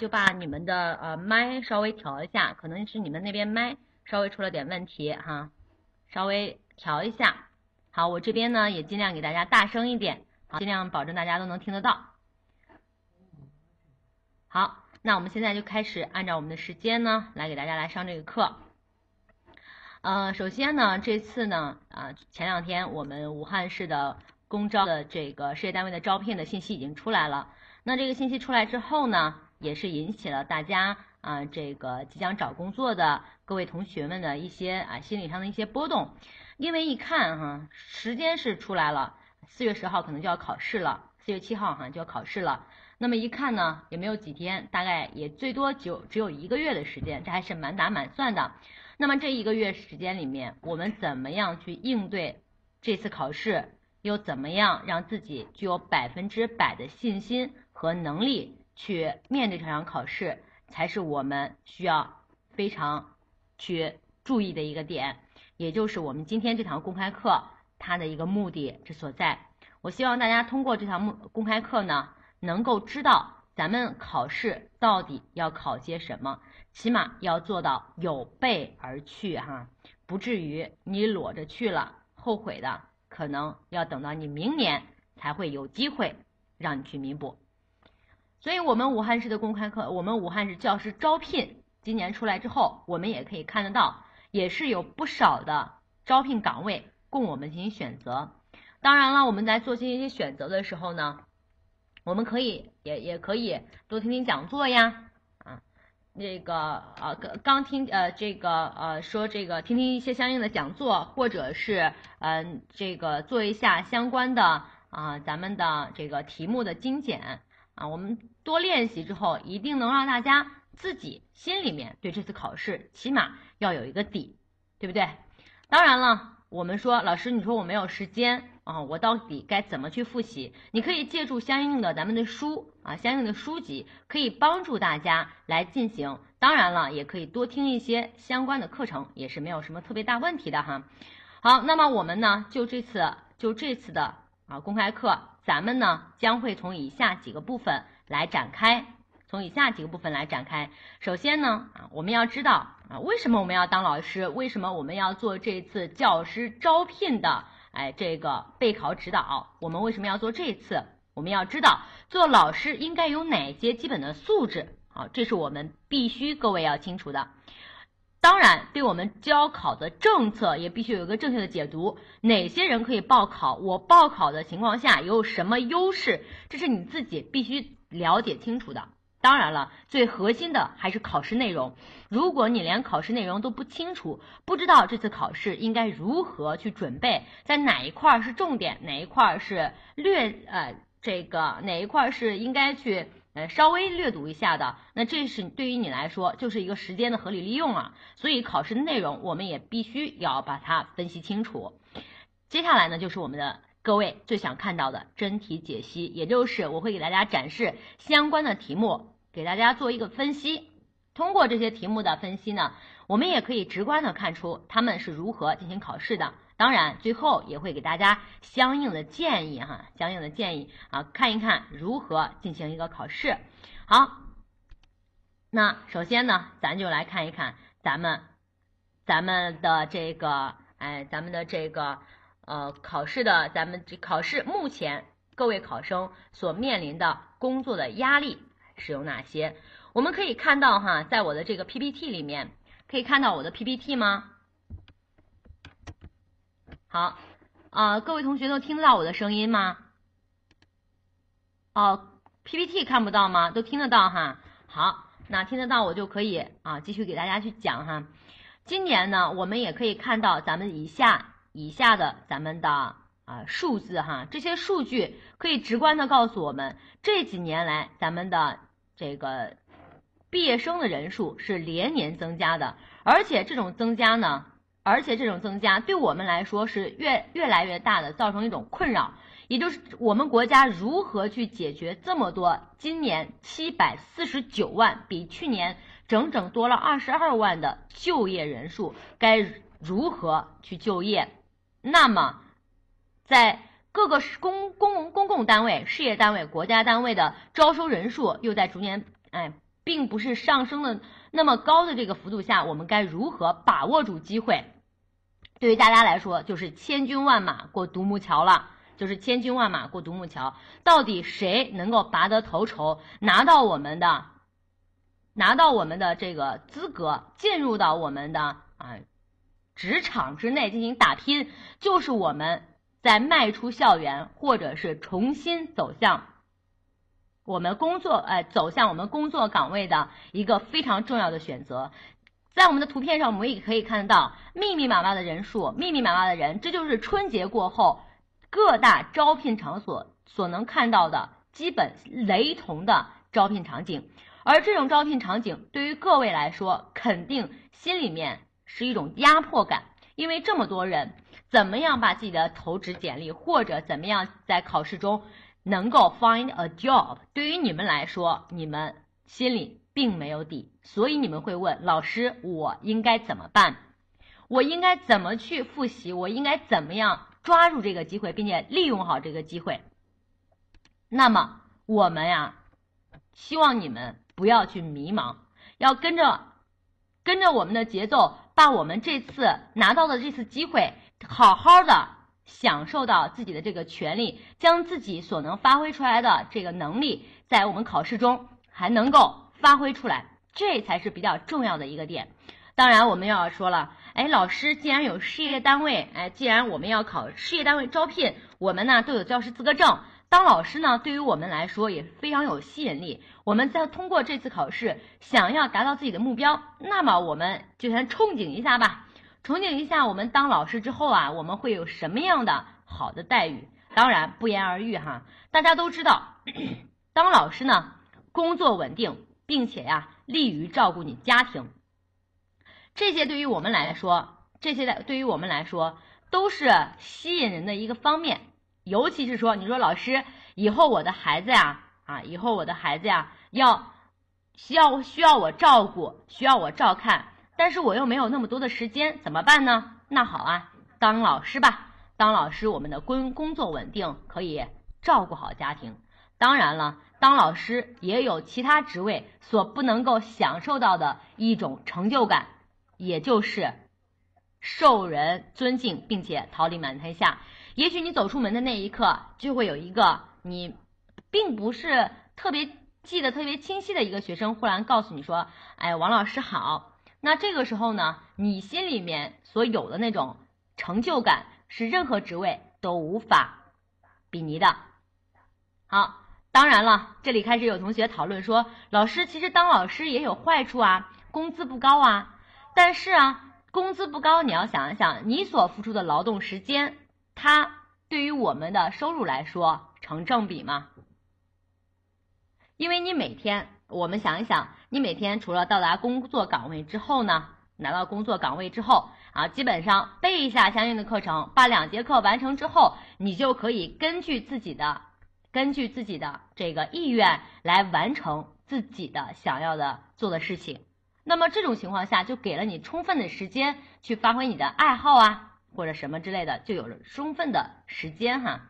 就把你们的呃麦稍微调一下，可能是你们那边麦稍微出了点问题哈，稍微调一下。好，我这边呢也尽量给大家大声一点，好，尽量保证大家都能听得到。好，那我们现在就开始按照我们的时间呢来给大家来上这个课。呃，首先呢，这次呢啊前两天我们武汉市的公招的这个事业单位的招聘的信息已经出来了。那这个信息出来之后呢，也是引起了大家啊，这个即将找工作的各位同学们的一些啊心理上的一些波动，因为一看哈，时间是出来了，四月十号可能就要考试了，四月七号哈就要考试了。那么一看呢，也没有几天，大概也最多就只有一个月的时间，这还是满打满算的。那么这一个月时间里面，我们怎么样去应对这次考试？又怎么样让自己具有百分之百的信心？和能力去面对这场考试，才是我们需要非常去注意的一个点，也就是我们今天这堂公开课它的一个目的之所在。我希望大家通过这堂公公开课呢，能够知道咱们考试到底要考些什么，起码要做到有备而去哈，不至于你裸着去了，后悔的可能要等到你明年才会有机会让你去弥补。所以，我们武汉市的公开课，我们武汉市教师招聘今年出来之后，我们也可以看得到，也是有不少的招聘岗位供我们进行选择。当然了，我们在做这些选择的时候呢，我们可以也也可以多听听讲座呀，啊，那个呃刚刚听呃这个呃说这个听听一些相应的讲座，或者是嗯这个做一下相关的啊咱们的这个题目的精简。啊，我们多练习之后，一定能让大家自己心里面对这次考试起码要有一个底，对不对？当然了，我们说老师，你说我没有时间啊，我到底该怎么去复习？你可以借助相应的咱们的书啊，相应的书籍，可以帮助大家来进行。当然了，也可以多听一些相关的课程，也是没有什么特别大问题的哈。好，那么我们呢，就这次就这次的啊公开课。咱们呢将会从以下几个部分来展开，从以下几个部分来展开。首先呢，啊，我们要知道啊，为什么我们要当老师？为什么我们要做这次教师招聘的哎这个备考指导？我们为什么要做这次？我们要知道做老师应该有哪些基本的素质？好，这是我们必须各位要清楚的。当然，对我们教考的政策也必须有一个正确的解读。哪些人可以报考？我报考的情况下有什么优势？这是你自己必须了解清楚的。当然了，最核心的还是考试内容。如果你连考试内容都不清楚，不知道这次考试应该如何去准备，在哪一块是重点，哪一块是略呃这个哪一块是应该去。呃，稍微略读一下的，那这是对于你来说就是一个时间的合理利用啊。所以考试内容我们也必须要把它分析清楚。接下来呢，就是我们的各位最想看到的真题解析，也就是我会给大家展示相关的题目，给大家做一个分析。通过这些题目的分析呢，我们也可以直观的看出他们是如何进行考试的。当然，最后也会给大家相应的建议哈，相应的建议啊，看一看如何进行一个考试。好，那首先呢，咱就来看一看咱们咱们的这个哎，咱们的这个呃考试的，咱们这考试目前各位考生所面临的工作的压力是有哪些？我们可以看到哈，在我的这个 PPT 里面，可以看到我的 PPT 吗？好，啊，各位同学都听得到我的声音吗？哦，PPT 看不到吗？都听得到哈。好，那听得到我就可以啊，继续给大家去讲哈。今年呢，我们也可以看到咱们以下以下的咱们的啊数字哈，这些数据可以直观的告诉我们，这几年来咱们的这个毕业生的人数是连年增加的，而且这种增加呢。而且这种增加对我们来说是越越来越大的，造成一种困扰，也就是我们国家如何去解决这么多今年七百四十九万，比去年整整多了二十二万的就业人数，该如何去就业？那么，在各个公公公共单位、事业单位、国家单位的招收人数又在逐年哎并不是上升的那么高的这个幅度下，我们该如何把握住机会？对于大家来说，就是千军万马过独木桥了，就是千军万马过独木桥，到底谁能够拔得头筹，拿到我们的，拿到我们的这个资格，进入到我们的啊职场之内进行打拼，就是我们在迈出校园，或者是重新走向。我们工作，哎，走向我们工作岗位的一个非常重要的选择，在我们的图片上，我们也可以看到密密麻麻的人数，密密麻麻的人，这就是春节过后各大招聘场所所能看到的基本雷同的招聘场景。而这种招聘场景对于各位来说，肯定心里面是一种压迫感，因为这么多人，怎么样把自己的投职简历，或者怎么样在考试中。能够 find a job，对于你们来说，你们心里并没有底，所以你们会问老师：我应该怎么办？我应该怎么去复习？我应该怎么样抓住这个机会，并且利用好这个机会？那么我们呀，希望你们不要去迷茫，要跟着跟着我们的节奏，把我们这次拿到的这次机会好好的。享受到自己的这个权利，将自己所能发挥出来的这个能力，在我们考试中还能够发挥出来，这才是比较重要的一个点。当然，我们要说了，哎，老师，既然有事业单位，哎，既然我们要考事业单位招聘，我们呢都有教师资格证，当老师呢对于我们来说也非常有吸引力。我们在通过这次考试，想要达到自己的目标，那么我们就先憧憬一下吧。憧憬一下，我们当老师之后啊，我们会有什么样的好的待遇？当然不言而喻哈。大家都知道，当老师呢，工作稳定，并且呀，利于照顾你家庭。这些对于我们来说，这些的对于我们来说都是吸引人的一个方面。尤其是说，你说老师，以后我的孩子呀，啊，以后我的孩子呀，要需要需要我照顾，需要我照看。但是我又没有那么多的时间，怎么办呢？那好啊，当老师吧。当老师，我们的工工作稳定，可以照顾好家庭。当然了，当老师也有其他职位所不能够享受到的一种成就感，也就是受人尊敬，并且桃李满天下。也许你走出门的那一刻，就会有一个你并不是特别记得特别清晰的一个学生，忽然告诉你说：“哎，王老师好。”那这个时候呢，你心里面所有的那种成就感，是任何职位都无法比拟的。好，当然了，这里开始有同学讨论说，老师其实当老师也有坏处啊，工资不高啊。但是啊，工资不高，你要想一想，你所付出的劳动时间，它对于我们的收入来说成正比吗？因为你每天。我们想一想，你每天除了到达工作岗位之后呢，拿到工作岗位之后啊，基本上背一下相应的课程，把两节课完成之后，你就可以根据自己的根据自己的这个意愿来完成自己的想要的做的事情。那么这种情况下，就给了你充分的时间去发挥你的爱好啊，或者什么之类的，就有了充分的时间哈。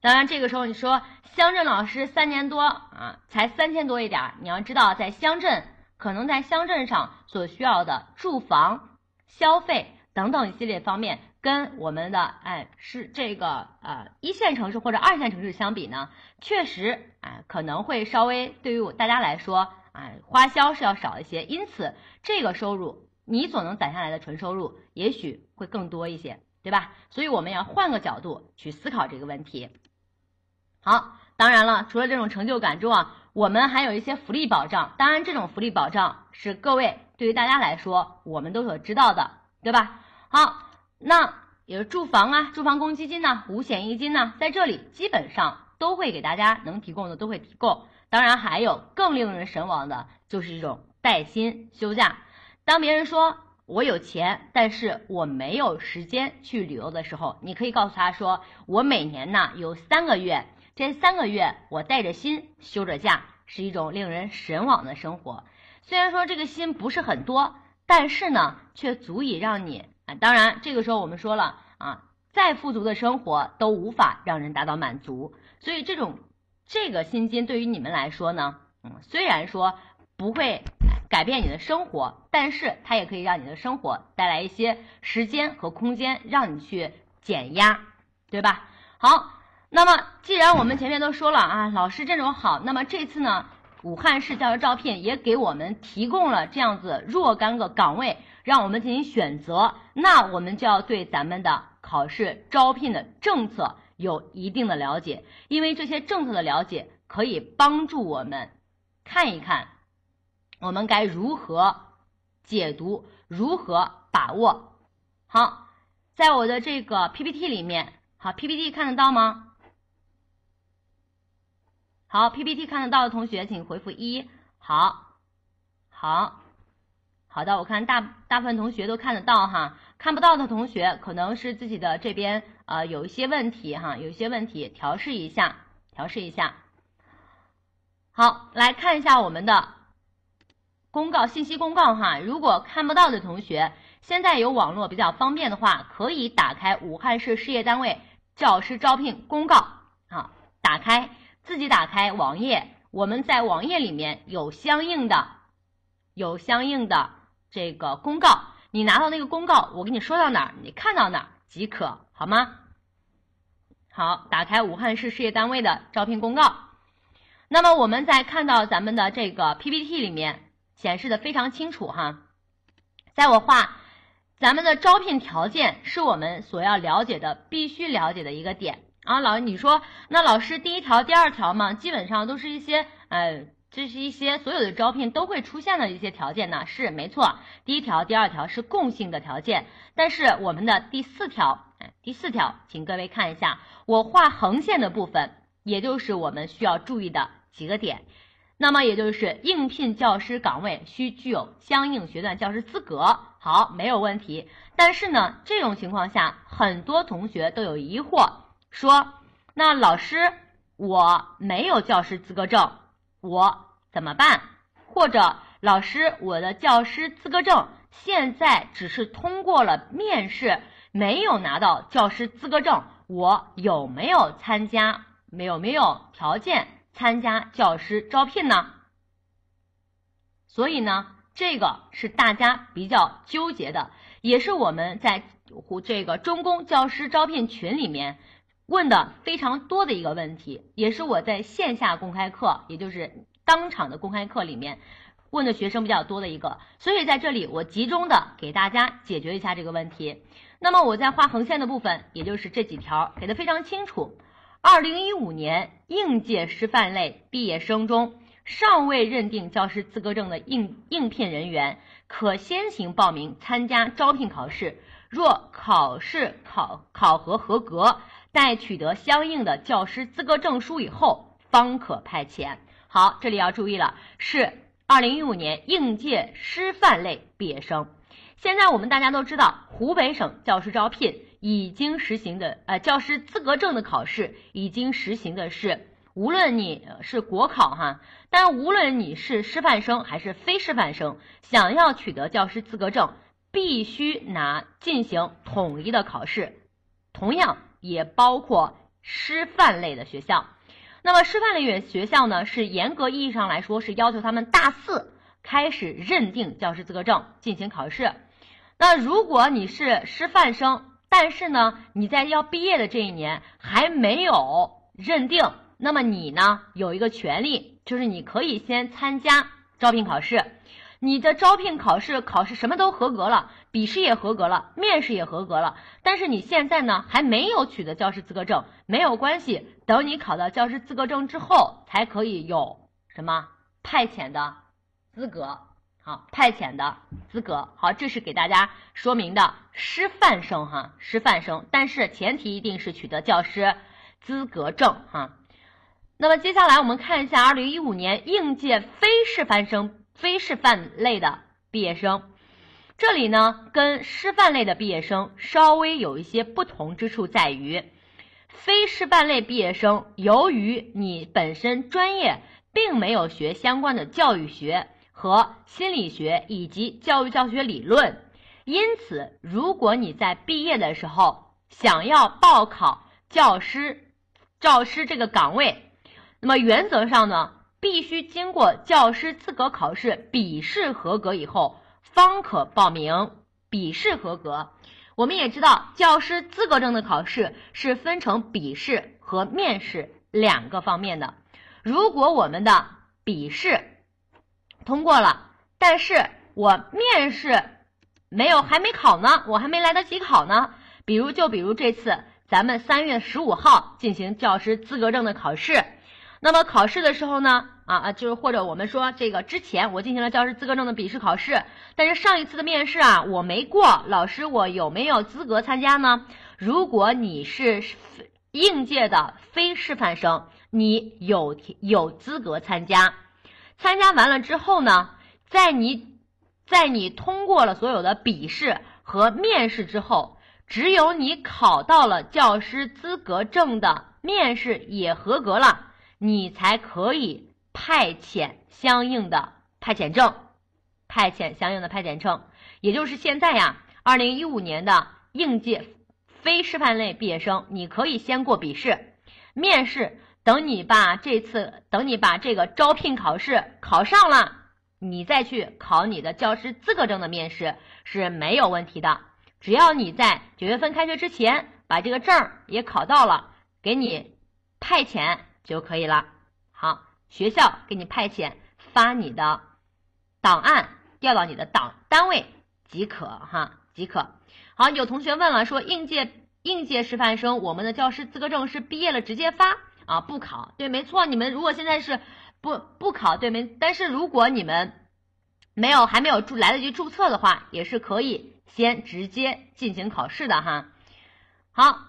当然，这个时候你说乡镇老师三年多啊，才三千多一点儿。你要知道，在乡镇，可能在乡镇上所需要的住房、消费等等一系列方面，跟我们的哎是这个呃一线城市或者二线城市相比呢，确实哎可能会稍微对于我大家来说啊花销是要少一些。因此，这个收入你所能攒下来的纯收入也许会更多一些，对吧？所以我们要换个角度去思考这个问题。好，当然了，除了这种成就感之外，我们还有一些福利保障。当然，这种福利保障是各位对于大家来说，我们都所知道的，对吧？好，那有住房啊、住房公积金呐、五险一金呐，在这里基本上都会给大家能提供的都会提供。当然，还有更令人神往的，就是这种带薪休假。当别人说我有钱，但是我没有时间去旅游的时候，你可以告诉他说，我每年呢有三个月。这三个月，我带着薪休着假，是一种令人神往的生活。虽然说这个薪不是很多，但是呢，却足以让你啊。当然，这个时候我们说了啊，再富足的生活都无法让人达到满足。所以，这种这个薪金对于你们来说呢，嗯，虽然说不会改变你的生活，但是它也可以让你的生活带来一些时间和空间，让你去减压，对吧？好，那么既然我们前面都说了啊，老师阵容好，那么这次呢，武汉市教师招聘也给我们提供了这样子若干个岗位，让我们进行选择，那我们就要对咱们的考试招聘的政策有一定的了解，因为这些政策的了解可以帮助我们看一看，我们该如何解读，如何把握。好，在我的这个 PPT 里面。好，PPT 看得到吗？好，PPT 看得到的同学请回复一。好，好，好的，我看大大部分同学都看得到哈，看不到的同学可能是自己的这边呃有一些问题哈，有一些问题调试一下，调试一下。好，来看一下我们的公告信息公告哈，如果看不到的同学，现在有网络比较方便的话，可以打开武汉市事业单位。教师招聘公告好，打开自己打开网页，我们在网页里面有相应的有相应的这个公告，你拿到那个公告，我给你说到哪儿，你看到哪儿即可，好吗？好，打开武汉市事业单位的招聘公告，那么我们在看到咱们的这个 PPT 里面显示的非常清楚哈，在我画。咱们的招聘条件是我们所要了解的，必须了解的一个点啊。老师，你说那老师第一条、第二条嘛，基本上都是一些呃，这是一些所有的招聘都会出现的一些条件呢。是没错，第一条、第二条是共性的条件，但是我们的第四条，第四条，请各位看一下，我画横线的部分，也就是我们需要注意的几个点。那么也就是应聘教师岗位需具有相应学段教师资格，好，没有问题。但是呢，这种情况下，很多同学都有疑惑，说：“那老师，我没有教师资格证，我怎么办？”或者，老师，我的教师资格证现在只是通过了面试，没有拿到教师资格证，我有没有参加？没有没有条件？参加教师招聘呢，所以呢，这个是大家比较纠结的，也是我们在这个中公教师招聘群里面问的非常多的一个问题，也是我在线下公开课，也就是当场的公开课里面问的学生比较多的一个，所以在这里我集中的给大家解决一下这个问题。那么我在画横线的部分，也就是这几条给的非常清楚。二零一五年应届师范类毕业生中，尚未认定教师资格证的应应聘人员，可先行报名参加招聘考试。若考试考考核合格，在取得相应的教师资格证书以后，方可派遣。好，这里要注意了，是二零一五年应届师范类毕业生。现在我们大家都知道，湖北省教师招聘。已经实行的呃教师资格证的考试已经实行的是，无论你是国考哈，但无论你是师范生还是非师范生，想要取得教师资格证，必须拿进行统一的考试，同样也包括师范类的学校。那么师范类学校呢，是严格意义上来说是要求他们大四开始认定教师资格证进行考试。那如果你是师范生，但是呢，你在要毕业的这一年还没有认定，那么你呢有一个权利，就是你可以先参加招聘考试。你的招聘考试考试什么都合格了，笔试也合格了，面试也合格了。但是你现在呢还没有取得教师资格证，没有关系，等你考到教师资格证之后，才可以有什么派遣的资格。好，派遣的资格好，这是给大家说明的师范生哈，师范生，但是前提一定是取得教师资格证哈。那么接下来我们看一下二零一五年应届非师范生、非师范类的毕业生，这里呢跟师范类的毕业生稍微有一些不同之处在于，非师范类毕业生由于你本身专业并没有学相关的教育学。和心理学以及教育教学理论，因此，如果你在毕业的时候想要报考教师、教师这个岗位，那么原则上呢，必须经过教师资格考试笔试合格以后，方可报名。笔试合格，我们也知道，教师资格证的考试是分成笔试和面试两个方面的。如果我们的笔试通过了，但是我面试没有还没考呢，我还没来得及考呢。比如，就比如这次咱们三月十五号进行教师资格证的考试。那么考试的时候呢，啊啊，就是或者我们说这个之前我进行了教师资格证的笔试考试，但是上一次的面试啊我没过，老师我有没有资格参加呢？如果你是应届的非师范生，你有有资格参加。参加完了之后呢，在你，在你通过了所有的笔试和面试之后，只有你考到了教师资格证的面试也合格了。你才可以派遣相应的派遣证，派遣相应的派遣证，也就是现在呀，二零一五年的应届非师范类毕业生，你可以先过笔试、面试，等你把这次等你把这个招聘考试考上了，你再去考你的教师资格证的面试是没有问题的。只要你在九月份开学之前把这个证也考到了，给你派遣。就可以了。好，学校给你派遣，发你的档案调到你的档单位即可哈，即可。好，有同学问了，说应届应届师范生，我们的教师资格证是毕业了直接发啊，不考？对，没错。你们如果现在是不不考，对没？但是如果你们没有还没有注来得及注册的话，也是可以先直接进行考试的哈。好。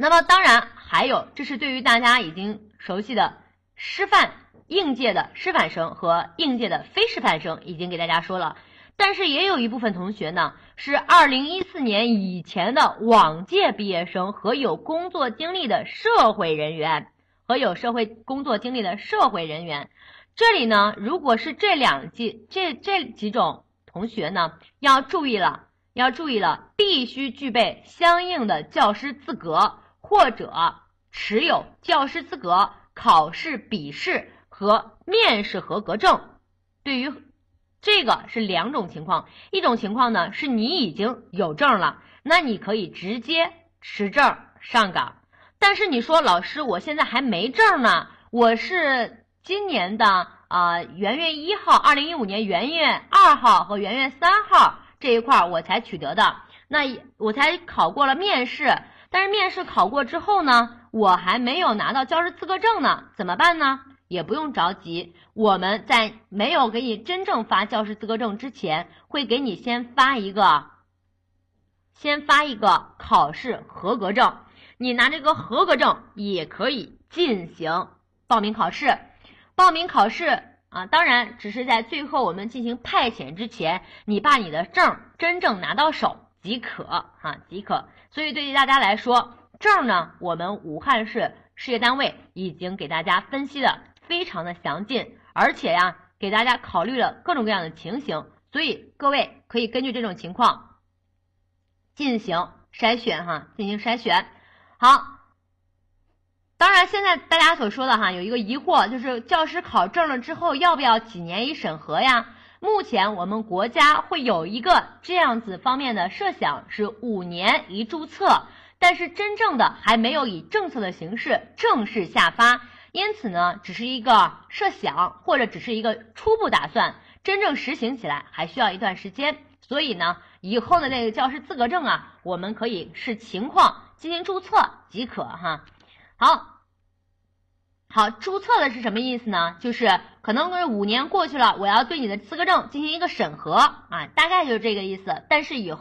那么当然还有，这是对于大家已经熟悉的师范应届的师范生和应届的非师范生已经给大家说了，但是也有一部分同学呢是二零一四年以前的往届毕业生和有工作经历的社会人员和有社会工作经历的社会人员，这里呢如果是这两季这这几种同学呢要注意了，要注意了，必须具备相应的教师资格。或者持有教师资格考试笔试和面试合格证，对于这个是两种情况。一种情况呢，是你已经有证了，那你可以直接持证上岗。但是你说老师，我现在还没证呢，我是今年的啊元月一号，二零一五年元月二号和元月三号这一块我才取得的，那我才考过了面试。但是面试考过之后呢，我还没有拿到教师资格证呢，怎么办呢？也不用着急，我们在没有给你真正发教师资格证之前，会给你先发一个，先发一个考试合格证。你拿这个合格证也可以进行报名考试。报名考试啊，当然只是在最后我们进行派遣之前，你把你的证真正拿到手即可啊，即可。所以，对于大家来说，证呢，我们武汉市事业单位已经给大家分析的非常的详尽，而且呀，给大家考虑了各种各样的情形，所以各位可以根据这种情况进行筛选哈，进行筛选。好，当然现在大家所说的哈，有一个疑惑，就是教师考证了之后要不要几年一审核呀？目前我们国家会有一个这样子方面的设想，是五年一注册，但是真正的还没有以政策的形式正式下发，因此呢，只是一个设想或者只是一个初步打算，真正实行起来还需要一段时间。所以呢，以后的那个教师资格证啊，我们可以视情况进行注册即可哈。好。好，注册的是什么意思呢？就是可能是五年过去了，我要对你的资格证进行一个审核啊，大概就是这个意思。但是以后。